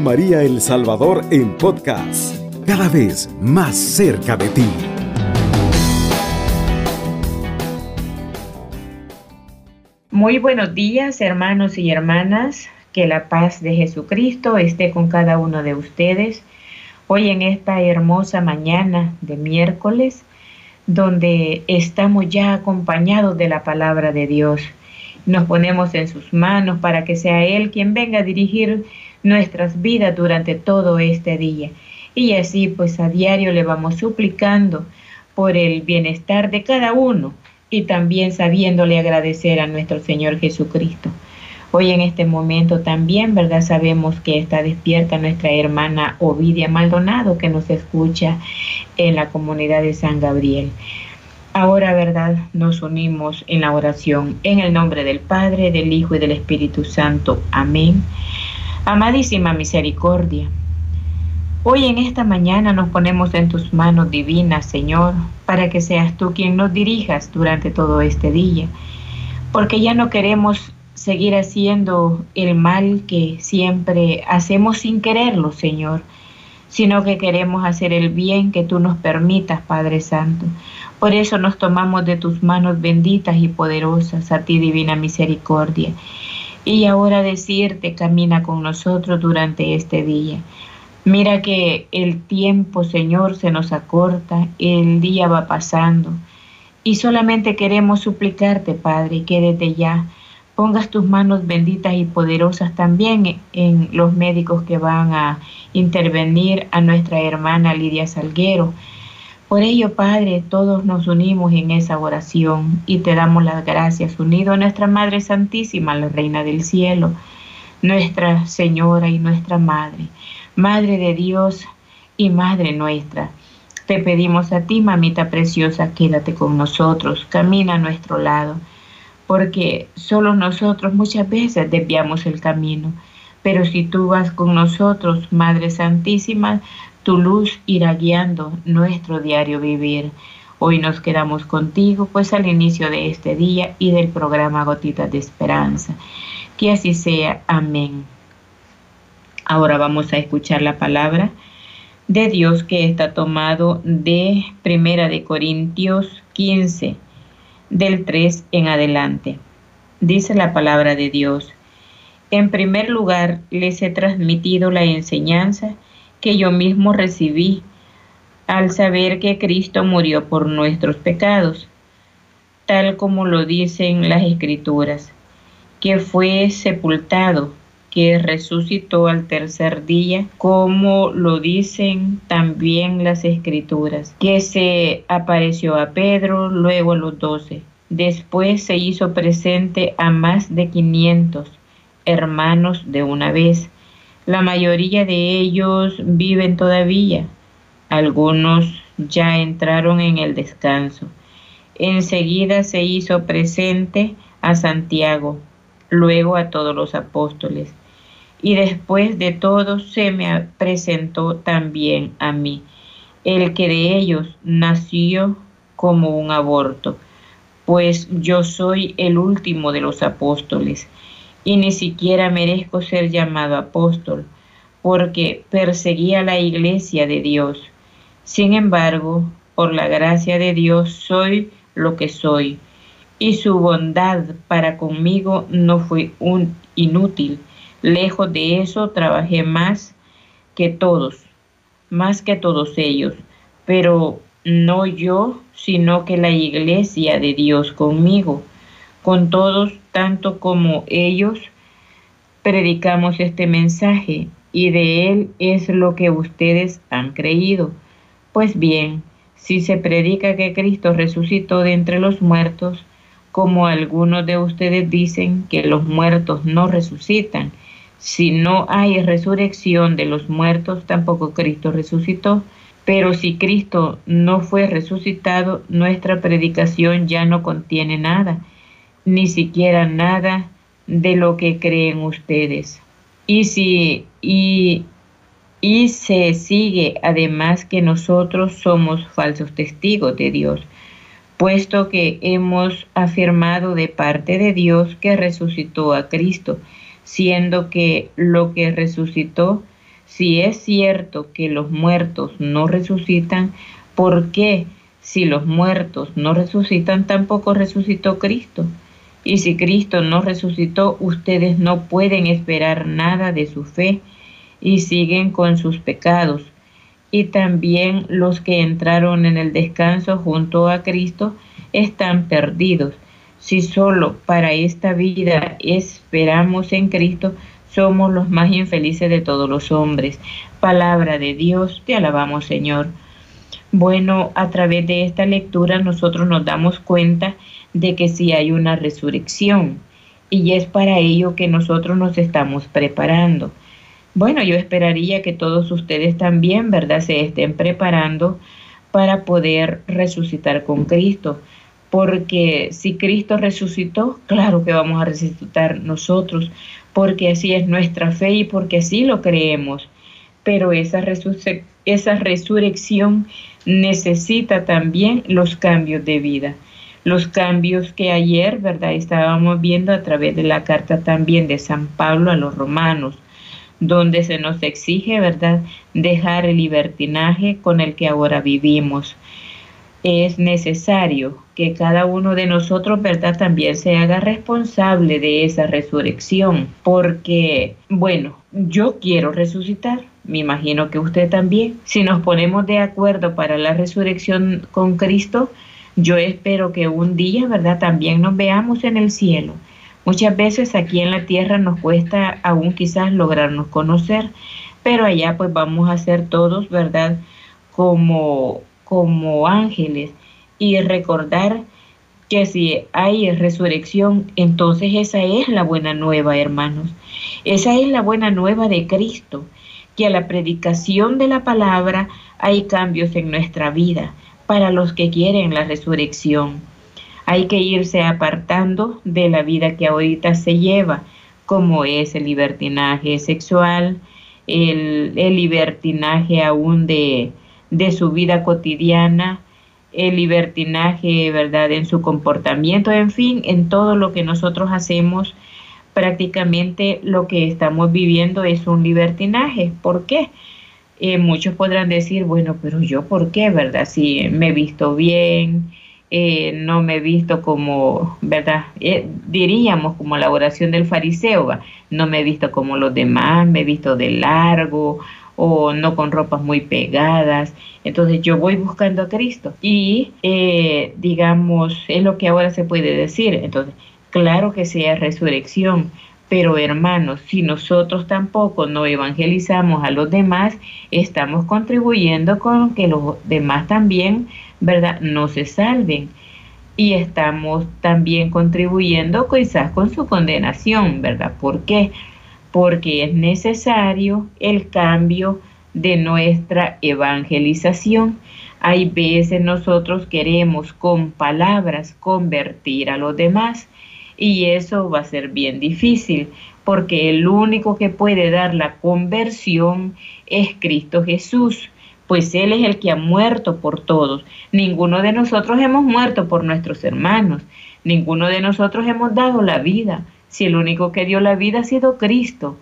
María El Salvador en podcast, cada vez más cerca de ti. Muy buenos días, hermanos y hermanas. Que la paz de Jesucristo esté con cada uno de ustedes. Hoy en esta hermosa mañana de miércoles, donde estamos ya acompañados de la palabra de Dios. Nos ponemos en sus manos para que sea Él quien venga a dirigir nuestras vidas durante todo este día. Y así pues a diario le vamos suplicando por el bienestar de cada uno y también sabiéndole agradecer a nuestro Señor Jesucristo. Hoy en este momento también, ¿verdad? Sabemos que está despierta nuestra hermana Ovidia Maldonado que nos escucha en la comunidad de San Gabriel. Ahora, ¿verdad? Nos unimos en la oración en el nombre del Padre, del Hijo y del Espíritu Santo. Amén. Amadísima misericordia. Hoy en esta mañana nos ponemos en tus manos divinas, Señor, para que seas tú quien nos dirijas durante todo este día, porque ya no queremos seguir haciendo el mal que siempre hacemos sin quererlo, Señor, sino que queremos hacer el bien que tú nos permitas, Padre Santo. Por eso nos tomamos de tus manos benditas y poderosas, a ti divina misericordia. Y ahora decirte, camina con nosotros durante este día. Mira que el tiempo, Señor, se nos acorta, el día va pasando. Y solamente queremos suplicarte, Padre, que desde ya pongas tus manos benditas y poderosas también en los médicos que van a intervenir a nuestra hermana Lidia Salguero por ello, Padre, todos nos unimos en esa oración y te damos las gracias, unido a nuestra Madre Santísima, la Reina del Cielo, nuestra Señora y nuestra Madre, Madre de Dios y Madre nuestra. Te pedimos a ti, mamita preciosa, quédate con nosotros, camina a nuestro lado, porque solo nosotros muchas veces desviamos el camino. Pero si tú vas con nosotros, Madre Santísima, tu luz irá guiando nuestro diario vivir. Hoy nos quedamos contigo, pues al inicio de este día y del programa Gotitas de Esperanza. Que así sea. Amén. Ahora vamos a escuchar la palabra de Dios que está tomado de Primera de Corintios 15, del 3 en adelante. Dice la palabra de Dios. En primer lugar, les he transmitido la enseñanza que yo mismo recibí al saber que Cristo murió por nuestros pecados, tal como lo dicen las escrituras, que fue sepultado, que resucitó al tercer día, como lo dicen también las escrituras, que se apareció a Pedro, luego a los doce. Después se hizo presente a más de quinientos hermanos de una vez la mayoría de ellos viven todavía. Algunos ya entraron en el descanso. Enseguida se hizo presente a Santiago, luego a todos los apóstoles. Y después de todo se me presentó también a mí, el que de ellos nació como un aborto, pues yo soy el último de los apóstoles y ni siquiera merezco ser llamado apóstol, porque perseguía la iglesia de Dios. Sin embargo, por la gracia de Dios soy lo que soy, y su bondad para conmigo no fue un inútil. Lejos de eso trabajé más que todos, más que todos ellos, pero no yo, sino que la iglesia de Dios conmigo con todos, tanto como ellos, predicamos este mensaje y de él es lo que ustedes han creído. Pues bien, si se predica que Cristo resucitó de entre los muertos, como algunos de ustedes dicen que los muertos no resucitan, si no hay resurrección de los muertos, tampoco Cristo resucitó. Pero si Cristo no fue resucitado, nuestra predicación ya no contiene nada ni siquiera nada de lo que creen ustedes. Y si y, y se sigue además que nosotros somos falsos testigos de Dios, puesto que hemos afirmado de parte de Dios que resucitó a Cristo, siendo que lo que resucitó si es cierto que los muertos no resucitan, ¿por qué si los muertos no resucitan tampoco resucitó Cristo? Y si Cristo no resucitó, ustedes no pueden esperar nada de su fe y siguen con sus pecados. Y también los que entraron en el descanso junto a Cristo están perdidos. Si solo para esta vida esperamos en Cristo, somos los más infelices de todos los hombres. Palabra de Dios, te alabamos Señor. Bueno, a través de esta lectura nosotros nos damos cuenta de que sí hay una resurrección y es para ello que nosotros nos estamos preparando. Bueno, yo esperaría que todos ustedes también, ¿verdad?, se estén preparando para poder resucitar con Cristo. Porque si Cristo resucitó, claro que vamos a resucitar nosotros, porque así es nuestra fe y porque así lo creemos. Pero esa, esa resurrección necesita también los cambios de vida los cambios que ayer, ¿verdad? Estábamos viendo a través de la carta también de San Pablo a los romanos, donde se nos exige, ¿verdad?, dejar el libertinaje con el que ahora vivimos. Es necesario que cada uno de nosotros, ¿verdad?, también se haga responsable de esa resurrección, porque, bueno, yo quiero resucitar, me imagino que usted también. Si nos ponemos de acuerdo para la resurrección con Cristo, yo espero que un día, ¿verdad?, también nos veamos en el cielo. Muchas veces aquí en la tierra nos cuesta aún quizás lograrnos conocer, pero allá pues vamos a ser todos, ¿verdad?, como, como ángeles y recordar que si hay resurrección, entonces esa es la buena nueva, hermanos. Esa es la buena nueva de Cristo, que a la predicación de la palabra hay cambios en nuestra vida para los que quieren la resurrección. Hay que irse apartando de la vida que ahorita se lleva, como es el libertinaje sexual, el, libertinaje aún de, de su vida cotidiana, el libertinaje, ¿verdad?, en su comportamiento, en fin, en todo lo que nosotros hacemos, prácticamente lo que estamos viviendo es un libertinaje. ¿Por qué? Eh, muchos podrán decir, bueno, pero yo por qué, ¿verdad? Si me he visto bien, eh, no me he visto como, ¿verdad? Eh, diríamos como la oración del fariseo, no me he visto como los demás, me he visto de largo o no con ropas muy pegadas. Entonces yo voy buscando a Cristo y digamos, es lo que ahora se puede decir. Entonces, claro que sea resurrección, pero hermanos, si nosotros tampoco no evangelizamos a los demás, estamos contribuyendo con que los demás también, ¿verdad?, no se salven. Y estamos también contribuyendo quizás con su condenación, ¿verdad? ¿Por qué? Porque es necesario el cambio de nuestra evangelización. Hay veces nosotros queremos con palabras convertir a los demás y eso va a ser bien difícil porque el único que puede dar la conversión es Cristo Jesús, pues Él es el que ha muerto por todos. Ninguno de nosotros hemos muerto por nuestros hermanos, ninguno de nosotros hemos dado la vida, si el único que dio la vida ha sido Cristo.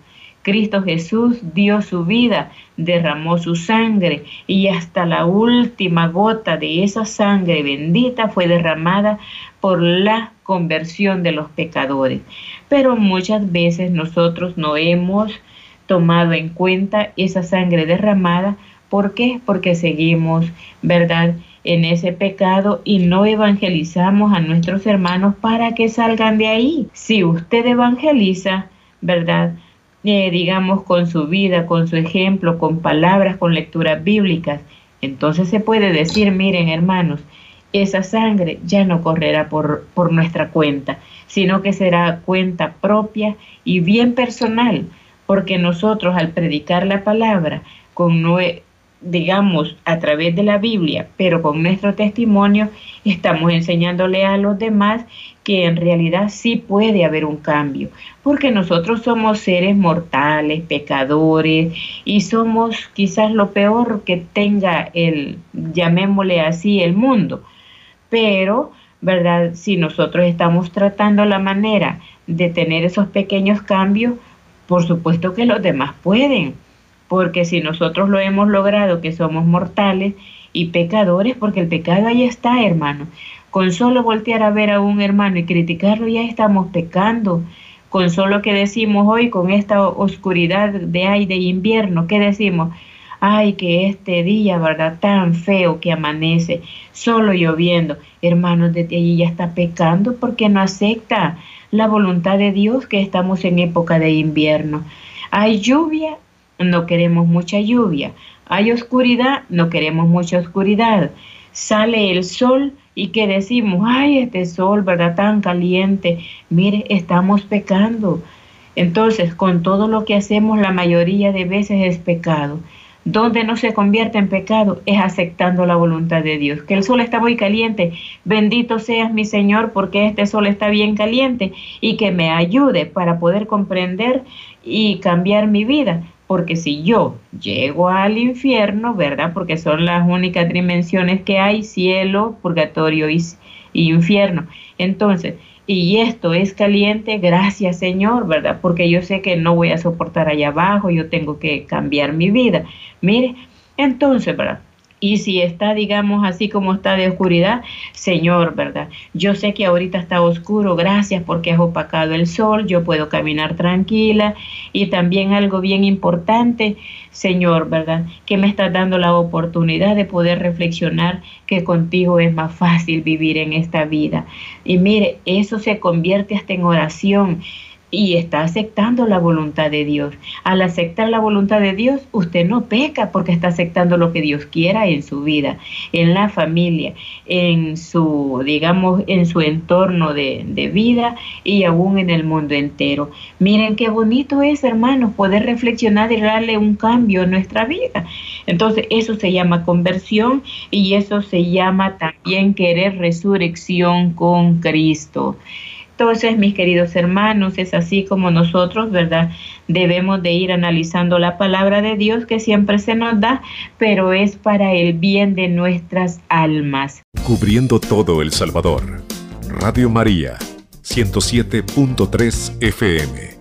Cristo Jesús dio su vida, derramó su sangre y hasta la última gota de esa sangre bendita fue derramada por la conversión de los pecadores. Pero muchas veces nosotros no hemos tomado en cuenta esa sangre derramada. ¿Por qué? Porque seguimos, ¿verdad? En ese pecado y no evangelizamos a nuestros hermanos para que salgan de ahí. Si usted evangeliza, ¿verdad? Eh, digamos, con su vida, con su ejemplo, con palabras, con lecturas bíblicas. Entonces se puede decir, miren hermanos, esa sangre ya no correrá por, por nuestra cuenta, sino que será cuenta propia y bien personal, porque nosotros al predicar la palabra con, digamos, a través de la Biblia, pero con nuestro testimonio, estamos enseñándole a los demás que en realidad sí puede haber un cambio, porque nosotros somos seres mortales, pecadores, y somos quizás lo peor que tenga el, llamémosle así, el mundo. Pero, ¿verdad? Si nosotros estamos tratando la manera de tener esos pequeños cambios, por supuesto que los demás pueden porque si nosotros lo hemos logrado, que somos mortales y pecadores, porque el pecado ahí está, hermano. Con solo voltear a ver a un hermano y criticarlo ya estamos pecando. Con solo que decimos hoy, con esta oscuridad de aire de invierno, ¿qué decimos? Ay, que este día, ¿verdad? Tan feo que amanece, solo lloviendo. Hermanos, desde allí ya está pecando porque no acepta la voluntad de Dios que estamos en época de invierno. Hay lluvia, no queremos mucha lluvia. Hay oscuridad, no queremos mucha oscuridad. Sale el sol y que decimos, ay, este sol, ¿verdad? Tan caliente. Mire, estamos pecando. Entonces, con todo lo que hacemos, la mayoría de veces es pecado. Donde no se convierte en pecado es aceptando la voluntad de Dios. Que el sol está muy caliente, bendito seas mi Señor porque este sol está bien caliente y que me ayude para poder comprender y cambiar mi vida. Porque si yo llego al infierno, ¿verdad? Porque son las únicas dimensiones que hay, cielo, purgatorio y, infierno. Entonces, y esto es caliente, gracias Señor, ¿verdad? Porque yo sé que no voy a soportar allá abajo, yo tengo que cambiar mi vida. Mire, entonces, ¿verdad? Y si está, digamos, así como está de oscuridad, Señor, ¿verdad? Yo sé que ahorita está oscuro, gracias porque has opacado el sol, yo puedo caminar tranquila. Y también algo bien importante, Señor, ¿verdad? Que me estás dando la oportunidad de poder reflexionar que contigo es más fácil vivir en esta vida. Y mire, eso se convierte hasta en oración y está aceptando la voluntad de Dios. Al aceptar la voluntad de Dios, usted no peca porque está aceptando lo que Dios quiera en su vida, en la familia, en su, digamos, en su entorno de, de vida y aún en el mundo entero. Miren qué bonito es, hermanos, poder reflexionar y darle un cambio a nuestra vida. Entonces, eso se llama conversión y eso se llama también querer resurrección con Cristo. Entonces, mis queridos hermanos, es así como nosotros, ¿verdad? Debemos de ir analizando la palabra de Dios que siempre se nos da, pero es para el bien de nuestras almas. Cubriendo todo El Salvador. Radio María, 107.3 FM.